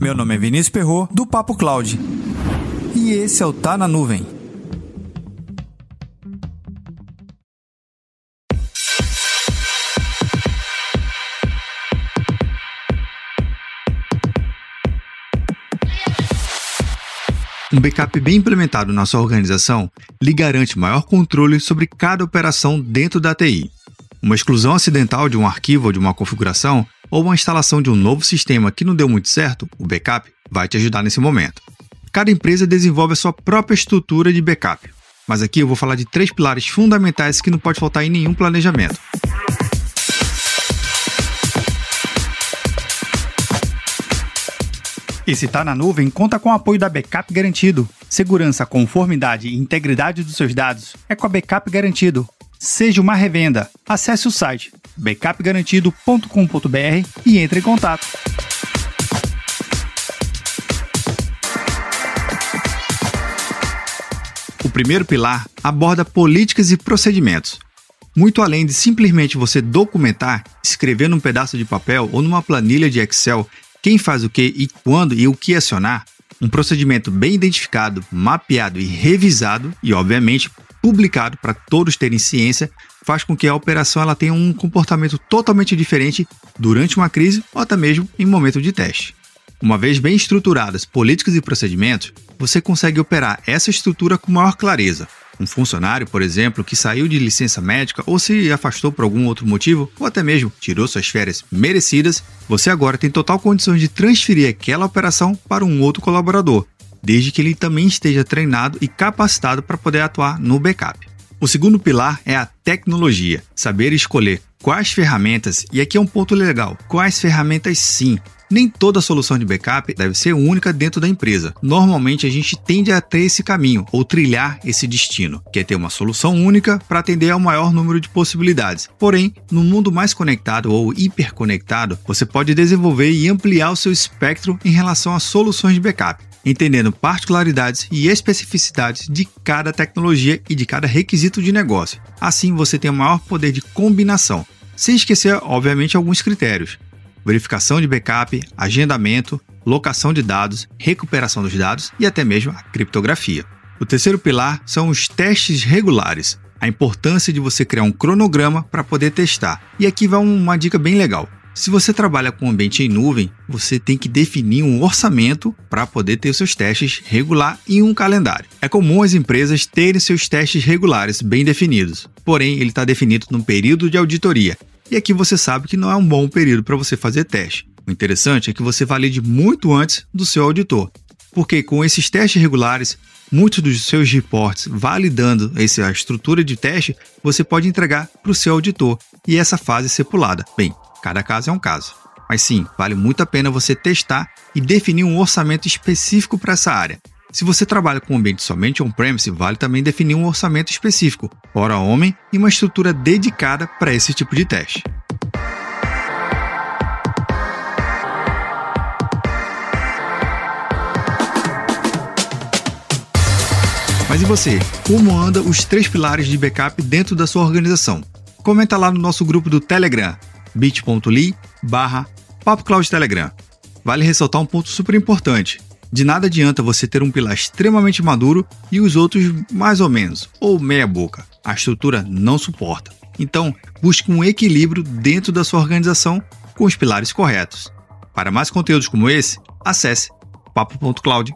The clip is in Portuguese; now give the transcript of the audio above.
Meu nome é Vinícius Perro do Papo Cloud. E esse é o Tá na Nuvem. Um backup bem implementado na sua organização lhe garante maior controle sobre cada operação dentro da TI. Uma exclusão acidental de um arquivo ou de uma configuração, ou uma instalação de um novo sistema que não deu muito certo, o backup vai te ajudar nesse momento. Cada empresa desenvolve a sua própria estrutura de backup, mas aqui eu vou falar de três pilares fundamentais que não pode faltar em nenhum planejamento. E se está na nuvem, conta com o apoio da Backup Garantido. Segurança, conformidade e integridade dos seus dados é com a Backup Garantido. Seja uma revenda. Acesse o site backupgarantido.com.br e entre em contato. O primeiro pilar aborda políticas e procedimentos. Muito além de simplesmente você documentar, escrever num pedaço de papel ou numa planilha de Excel quem faz o que e quando e o que acionar, um procedimento bem identificado, mapeado e revisado e, obviamente, publicado para todos terem ciência, faz com que a operação ela tenha um comportamento totalmente diferente durante uma crise ou até mesmo em momento de teste. Uma vez bem estruturadas políticas e procedimentos, você consegue operar essa estrutura com maior clareza, um funcionário, por exemplo, que saiu de licença médica ou se afastou por algum outro motivo, ou até mesmo tirou suas férias merecidas, você agora tem total condições de transferir aquela operação para um outro colaborador, desde que ele também esteja treinado e capacitado para poder atuar no backup. O segundo pilar é a tecnologia, saber escolher quais ferramentas, e aqui é um ponto legal, quais ferramentas sim, nem toda solução de backup deve ser única dentro da empresa. Normalmente a gente tende a ter esse caminho ou trilhar esse destino, que é ter uma solução única para atender ao maior número de possibilidades. Porém, no mundo mais conectado ou hiperconectado, você pode desenvolver e ampliar o seu espectro em relação a soluções de backup entendendo particularidades e especificidades de cada tecnologia e de cada requisito de negócio. Assim, você tem o maior poder de combinação, sem esquecer, obviamente, alguns critérios verificação de backup, agendamento, locação de dados, recuperação dos dados e até mesmo a criptografia. O terceiro pilar são os testes regulares, a importância de você criar um cronograma para poder testar. E aqui vai uma dica bem legal. Se você trabalha com ambiente em nuvem, você tem que definir um orçamento para poder ter os seus testes regular em um calendário. É comum as empresas terem seus testes regulares bem definidos, porém ele está definido num período de auditoria e aqui você sabe que não é um bom período para você fazer teste. O interessante é que você valide muito antes do seu auditor, porque com esses testes regulares, muitos dos seus reportes validando essa estrutura de teste, você pode entregar para o seu auditor e essa fase ser pulada. Bem, cada caso é um caso. Mas sim, vale muito a pena você testar e definir um orçamento específico para essa área. Se você trabalha com um ambiente somente on-premise, vale também definir um orçamento específico, hora homem e uma estrutura dedicada para esse tipo de teste. Mas e você? Como anda os três pilares de backup dentro da sua organização? Comenta lá no nosso grupo do Telegram, bit.ly barra Telegram. Vale ressaltar um ponto super importante. De nada adianta você ter um pilar extremamente maduro e os outros mais ou menos, ou meia boca. A estrutura não suporta. Então, busque um equilíbrio dentro da sua organização com os pilares corretos. Para mais conteúdos como esse, acesse papo.cloud.